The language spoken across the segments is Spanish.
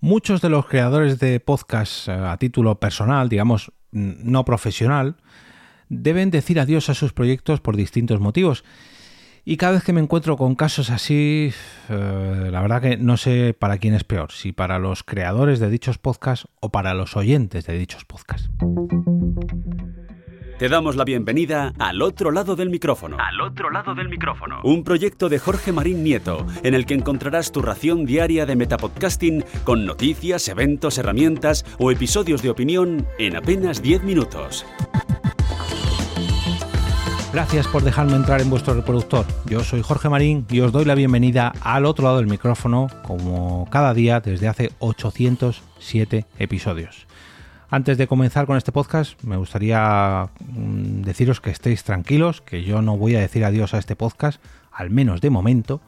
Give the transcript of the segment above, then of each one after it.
Muchos de los creadores de podcast eh, a título personal, digamos, no profesional, deben decir adiós a sus proyectos por distintos motivos. Y cada vez que me encuentro con casos así, eh, la verdad que no sé para quién es peor, si para los creadores de dichos podcasts o para los oyentes de dichos podcasts. Te damos la bienvenida al otro lado del micrófono. Al otro lado del micrófono. Un proyecto de Jorge Marín Nieto, en el que encontrarás tu ración diaria de metapodcasting con noticias, eventos, herramientas o episodios de opinión en apenas 10 minutos. Gracias por dejarme entrar en vuestro reproductor. Yo soy Jorge Marín y os doy la bienvenida al otro lado del micrófono, como cada día desde hace 807 episodios. Antes de comenzar con este podcast, me gustaría mm, deciros que estéis tranquilos, que yo no voy a decir adiós a este podcast, al menos de momento,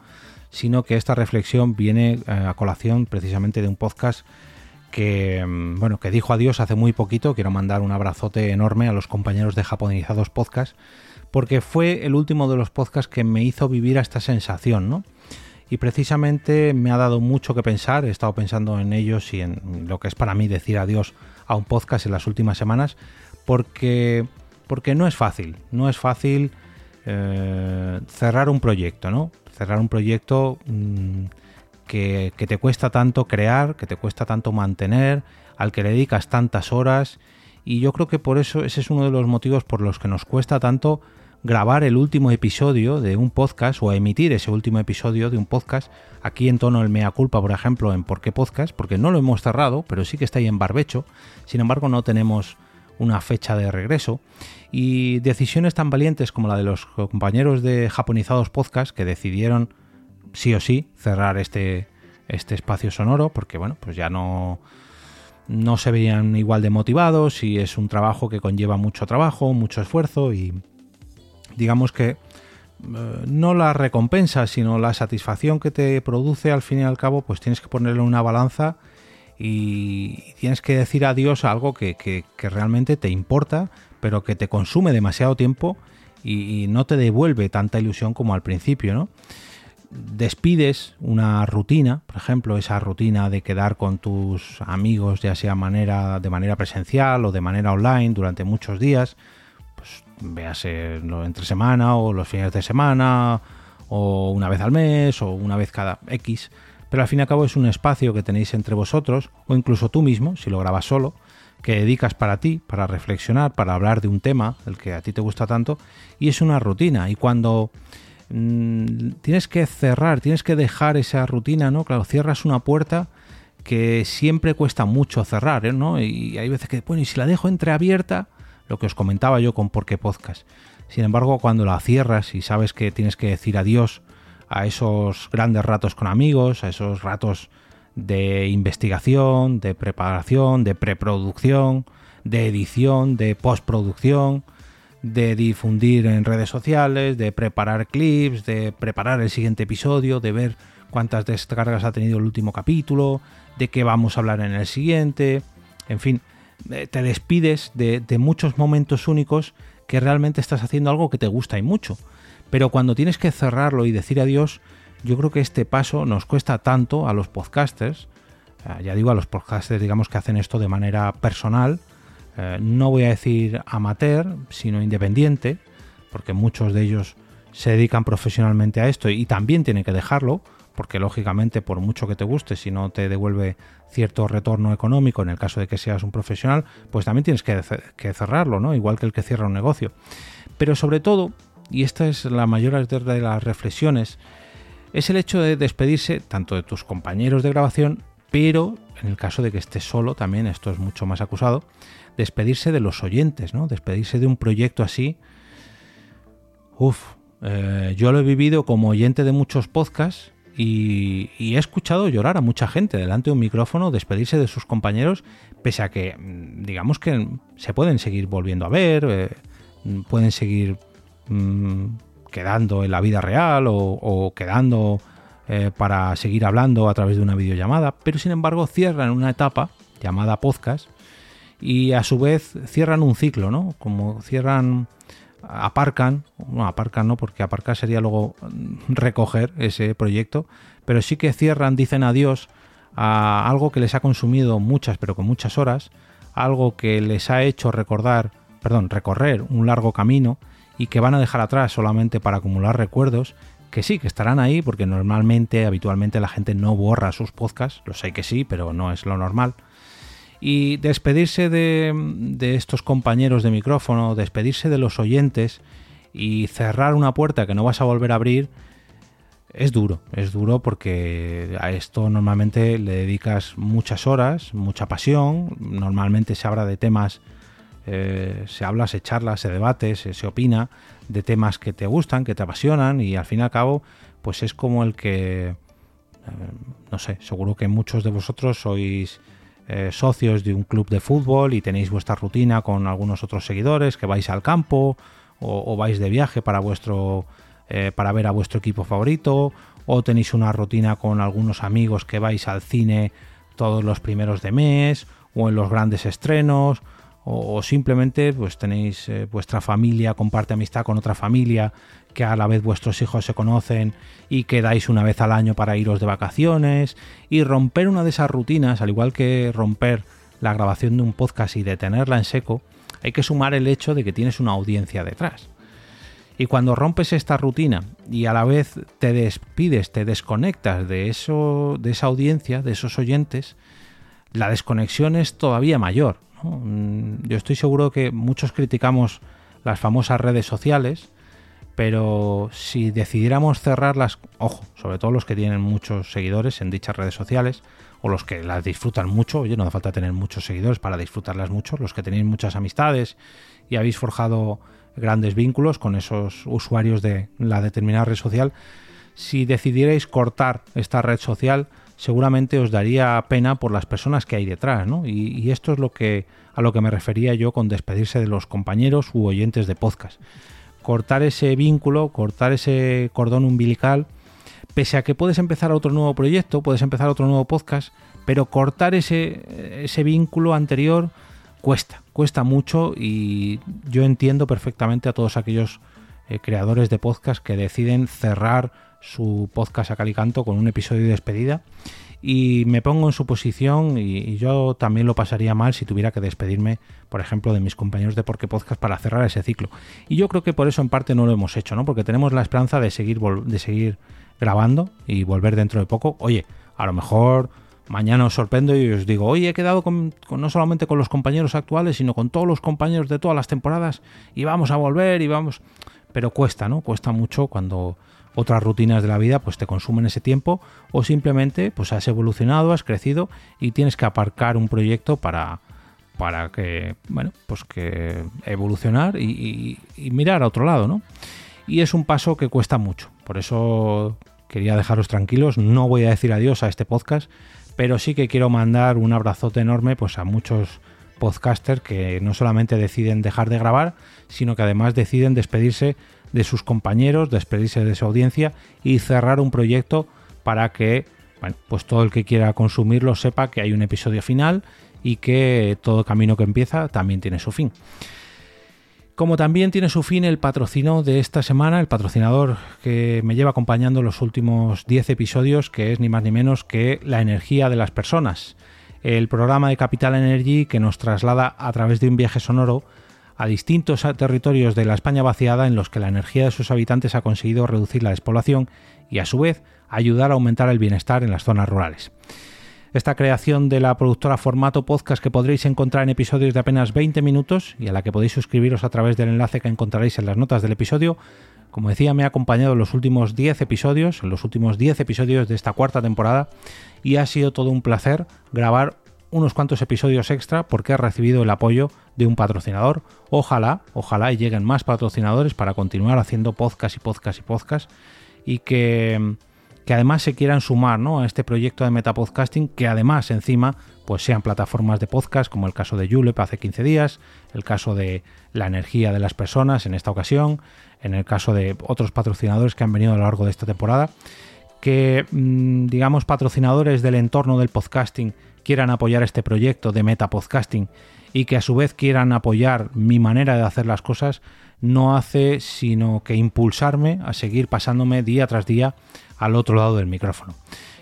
sino que esta reflexión viene eh, a colación precisamente de un podcast que mm, bueno, que dijo adiós hace muy poquito. Quiero mandar un abrazote enorme a los compañeros de Japonizados Podcast, porque fue el último de los podcasts que me hizo vivir esta sensación, ¿no? Y precisamente me ha dado mucho que pensar, he estado pensando en ellos y en lo que es para mí decir adiós a un podcast en las últimas semanas porque, porque no es fácil, no es fácil eh, cerrar un proyecto, ¿no? Cerrar un proyecto mm, que, que, te cuesta tanto crear, que te cuesta tanto mantener, al que le dedicas tantas horas y yo creo que por eso ese es uno de los motivos por los que nos cuesta tanto grabar el último episodio de un podcast o emitir ese último episodio de un podcast. Aquí en tono el mea culpa, por ejemplo, en por qué podcast, porque no lo hemos cerrado, pero sí que está ahí en barbecho. Sin embargo, no tenemos una fecha de regreso. Y decisiones tan valientes como la de los compañeros de Japonizados Podcast que decidieron sí o sí cerrar este, este espacio sonoro, porque bueno, pues ya no no se veían igual de motivados y es un trabajo que conlleva mucho trabajo, mucho esfuerzo y, digamos que eh, no la recompensa, sino la satisfacción que te produce al fin y al cabo, pues tienes que ponerle una balanza y tienes que decir adiós a algo que, realmente te importa, pero que te consume demasiado tiempo y, no te devuelve tanta ilusión como al principio, ¿no? Despides una rutina, por ejemplo, esa rutina de quedar con tus amigos, ya sea manera, de manera presencial o de manera online durante muchos días, pues véase entre semana o los fines de semana o una vez al mes o una vez cada X, pero al fin y al cabo es un espacio que tenéis entre vosotros o incluso tú mismo, si lo grabas solo, que dedicas para ti, para reflexionar, para hablar de un tema, el que a ti te gusta tanto, y es una rutina. Y cuando mm, tienes que cerrar, tienes que dejar esa rutina, ¿no? Claro, cierras una puerta que siempre cuesta mucho cerrar, ¿no? Y hay veces que, bueno, y si la dejo entreabierta, lo que os comentaba yo con Por qué Podcast. Sin embargo, cuando la cierras y sabes que tienes que decir adiós a esos grandes ratos con amigos, a esos ratos de investigación, de preparación, de preproducción, de edición, de postproducción, de difundir en redes sociales, de preparar clips, de preparar el siguiente episodio, de ver cuántas descargas ha tenido el último capítulo, de qué vamos a hablar en el siguiente, en fin, te despides de, muchos momentos únicos que realmente estás haciendo algo que te gusta y mucho. Pero cuando tienes que cerrarlo y decir adiós, yo creo que este paso nos cuesta tanto a los podcasters, eh, ya digo a los podcasters digamos que hacen esto de manera personal, eh, no voy a decir amateur, sino independiente, porque muchos de ellos se dedican profesionalmente a esto y también tienen que dejarlo, porque lógicamente por mucho que te guste, si no te devuelve cierto retorno económico en el caso de que seas un profesional, pues también tienes que, cerrarlo, ¿no? Igual que el que cierra un negocio. Pero sobre todo, y esta es la mayor de las reflexiones, es el hecho de despedirse tanto de tus compañeros de grabación, pero en el caso de que estés solo, también esto es mucho más acusado, despedirse de los oyentes, ¿no? Despedirse de un proyecto así. Uf, eh, yo lo he vivido como oyente de muchos podcasts y, he escuchado llorar a mucha gente delante de un micrófono, despedirse de sus compañeros, pese a que, mm, digamos que se pueden seguir volviendo a ver, eh, pueden seguir mm, quedando en la vida real o, quedando eh, para seguir hablando a través de una videollamada, pero sin embargo cierran una etapa llamada podcast y a su vez cierran un ciclo, ¿no? Como cierran aparcan, no aparcan no, porque aparcar sería luego recoger ese proyecto, pero sí que cierran, dicen adiós a algo que les ha consumido muchas, pero con muchas horas, algo que les ha hecho recordar, perdón, recorrer un largo camino y que van a dejar atrás solamente para acumular recuerdos, que sí, que estarán ahí, porque normalmente, habitualmente la gente no borra sus podcasts, lo sé que sí, pero no es lo normal. Y despedirse de, de estos compañeros de micrófono, despedirse de los oyentes y cerrar una puerta que no vas a volver a abrir, es duro, es duro porque a esto normalmente le dedicas muchas horas, mucha pasión, normalmente se habla de temas, eh, se habla, se charla, se debate, se, opina de temas que te gustan, que te apasionan y al fin y al cabo pues es como el que, eh, no sé, seguro que muchos de vosotros sois eh, socios de un club de fútbol y tenéis vuestra rutina con algunos otros seguidores que vais al campo o vais de viaje para vuestro eh, para ver a vuestro equipo favorito, o tenéis una rutina con algunos amigos que vais al cine todos los primeros de mes, o en los grandes estrenos, o, simplemente pues tenéis eh, vuestra familia, comparte amistad con otra familia, que a la vez vuestros hijos se conocen y quedáis una vez al año para iros de vacaciones, y romper una de esas rutinas, al igual que romper la grabación de un podcast y detenerla en seco, hay que sumar el hecho de que tienes una audiencia detrás. Y cuando rompes esta rutina y a la vez te despides, te desconectas de, eso, de esa audiencia, de esos oyentes, la desconexión es todavía mayor. Mm, yo estoy seguro que muchos criticamos las famosas redes sociales, pero si decidiéramos cerrarlas, ojo, sobre todo los que tienen muchos seguidores en dichas redes sociales, o los que las disfrutan mucho, oye, no hace falta tener muchos seguidores para disfrutarlas mucho, los que tenéis muchas amistades y habéis forjado grandes vínculos con esos usuarios de la determinada red social. Si decidierais cortar esta red social, seguramente os daría pena por las personas que hay detrás, ¿no? Y, esto es lo que a lo que me refería yo con despedirse de los compañeros u oyentes de podcast. Cortar ese vínculo, cortar ese cordón umbilical, pese a que puedes empezar otro nuevo proyecto, puedes empezar otro nuevo podcast, pero cortar ese, ese vínculo anterior cuesta, cuesta mucho y yo entiendo perfectamente a todos aquellos eh, creadores de podcast que deciden cerrar su podcast a calicanto con un episodio de despedida y me pongo en su posición y, yo también lo pasaría mal si tuviera que despedirme, por ejemplo, de mis compañeros de Porque Podcast para cerrar ese ciclo. Y yo creo que por eso en parte no lo hemos hecho, ¿no? Porque tenemos la esperanza de seguir, de seguir grabando y volver dentro de poco. Oye, a lo mejor mañana os sorprendo y os digo, hoy he quedado con, no solamente con los compañeros actuales, sino con todos los compañeros de todas las temporadas y vamos a volver y vamos... Pero cuesta, ¿no? Cuesta mucho cuando otras rutinas de la vida pues te consumen ese tiempo o simplemente pues has evolucionado, has crecido y tienes que aparcar un proyecto para para que bueno pues que evolucionar y, y mirar a otro lado, ¿no? Y es un paso que cuesta mucho. Por eso quería dejaros tranquilos. No voy a decir adiós a este podcast, pero sí que quiero mandar un abrazote enorme pues a muchos podcasters que no solamente deciden dejar de grabar, sino que además deciden despedirse de sus compañeros, despedirse de su audiencia y cerrar un proyecto para que pues todo el que quiera consumirlo sepa que hay un episodio final y que todo camino que empieza también tiene su fin. Como también tiene su fin el patrocino de esta semana, el patrocinador que me lleva acompañando los últimos 10 episodios, que es ni más ni menos que la energía de las personas. El programa de Capital Energy que nos traslada a través de un viaje sonoro a distintos territorios de la España vaciada en los que la energía de sus habitantes ha conseguido reducir la despoblación y a su vez ayudar a aumentar el bienestar en las zonas rurales. Esta creación de la productora Formato Podcast que podréis encontrar en episodios de apenas 20 minutos y a la que podéis suscribiros a través del enlace que encontraréis en las notas del episodio, como decía, me ha acompañado en los últimos 10 episodios, en los últimos 10 episodios de esta cuarta temporada y ha sido todo un placer grabar unos cuantos episodios extra porque he recibido el apoyo de un patrocinador. Ojalá, ojalá lleguen más patrocinadores para continuar haciendo podcast y podcast y podcast y que que además se quieran sumar ¿no? a este proyecto de metapodcasting, que además encima pues sean plataformas de podcast, como el caso de Julep hace 15 días, el caso de la energía de las personas en esta ocasión, en el caso de otros patrocinadores que han venido a lo largo de esta temporada, que mm, digamos patrocinadores del entorno del podcasting quieran apoyar este proyecto de metapodcasting y que a su vez quieran apoyar mi manera de hacer las cosas, no hace sino que impulsarme a seguir pasándome día tras día al otro lado del micrófono.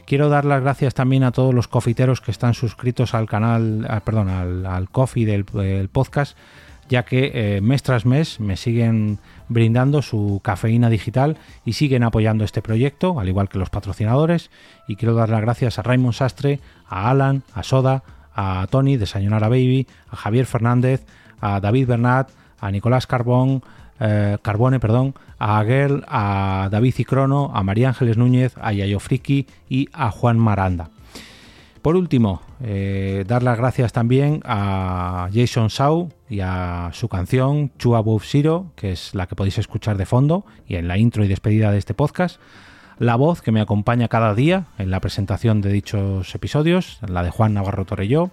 Quiero dar las gracias también a todos los cofiteros que están suscritos al canal, perdón, al, coffee del, podcast, ya que eh, mes tras mes me siguen brindando su cafeína digital y siguen apoyando este proyecto, al igual que los patrocinadores. Y quiero dar las gracias a Raymond Sastre, a Alan, a Soda, a Tony de Sayonara Baby, a Javier Fernández, a David Bernat, a Nicolás Carbón, eh, Carbone, perdón, a Aguel, a David Cicrono, a María Ángeles Núñez, a Yayo Friki y a Juan Maranda. Por último, eh, dar las gracias también a Jason Shaw y a su canción Chua Above Zero, que es la que podéis escuchar de fondo y en la intro y despedida de este podcast. La voz que me acompaña cada día en la presentación de dichos episodios, la de Juan Navarro Torelló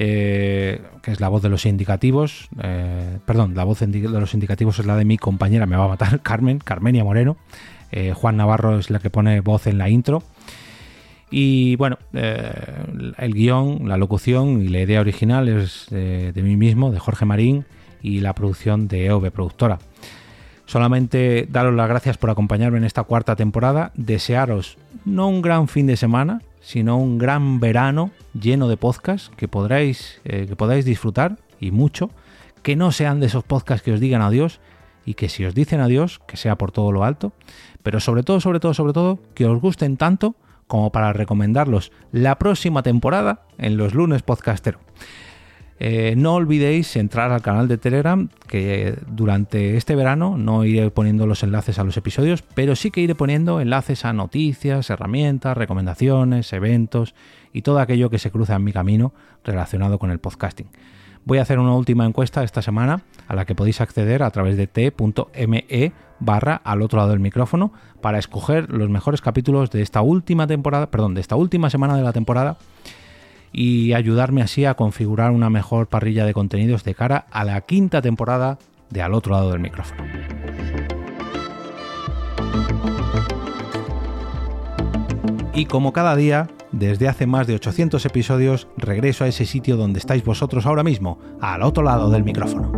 eh, que es la voz de los indicativos. Eh, perdón, la voz de los indicativos es la de mi compañera, me va a matar, Carmen, Carmenia Moreno. Eh, Juan Navarro es la que pone voz en la intro. Y bueno, el guion, la locución y la idea original es de, mí mismo, de Jorge Marín, y la producción de EOB Productora. Solamente daros las gracias por acompañarme en esta cuarta temporada, desearos no un gran fin de semana, sino un gran verano lleno de podcasts que podráis, eh, que podáis disfrutar y mucho, que no sean de esos podcasts que os digan adiós y que si os dicen adiós, que sea por todo lo alto, pero sobre todo, sobre todo, sobre todo, que os gusten tanto como para recomendarlos la próxima temporada en los lunes podcastero. Eh, no olvidéis entrar al canal de Telegram, que durante este verano no iré poniendo los enlaces a los episodios, pero sí que iré poniendo enlaces a noticias, herramientas, recomendaciones, eventos y todo aquello que se cruza en mi camino relacionado con el podcasting. Voy a hacer una última encuesta esta semana a la que podéis acceder a través de t.me barra al otro lado del micrófono para escoger los mejores capítulos de esta última temporada, perdón, de esta última semana de la temporada y ayudarme así a configurar una mejor parrilla de contenidos de cara a la quinta temporada de Al otro lado del micrófono. Y como cada día, desde hace más de 800 episodios, regreso a ese sitio donde estáis vosotros ahora mismo, al otro lado del micrófono.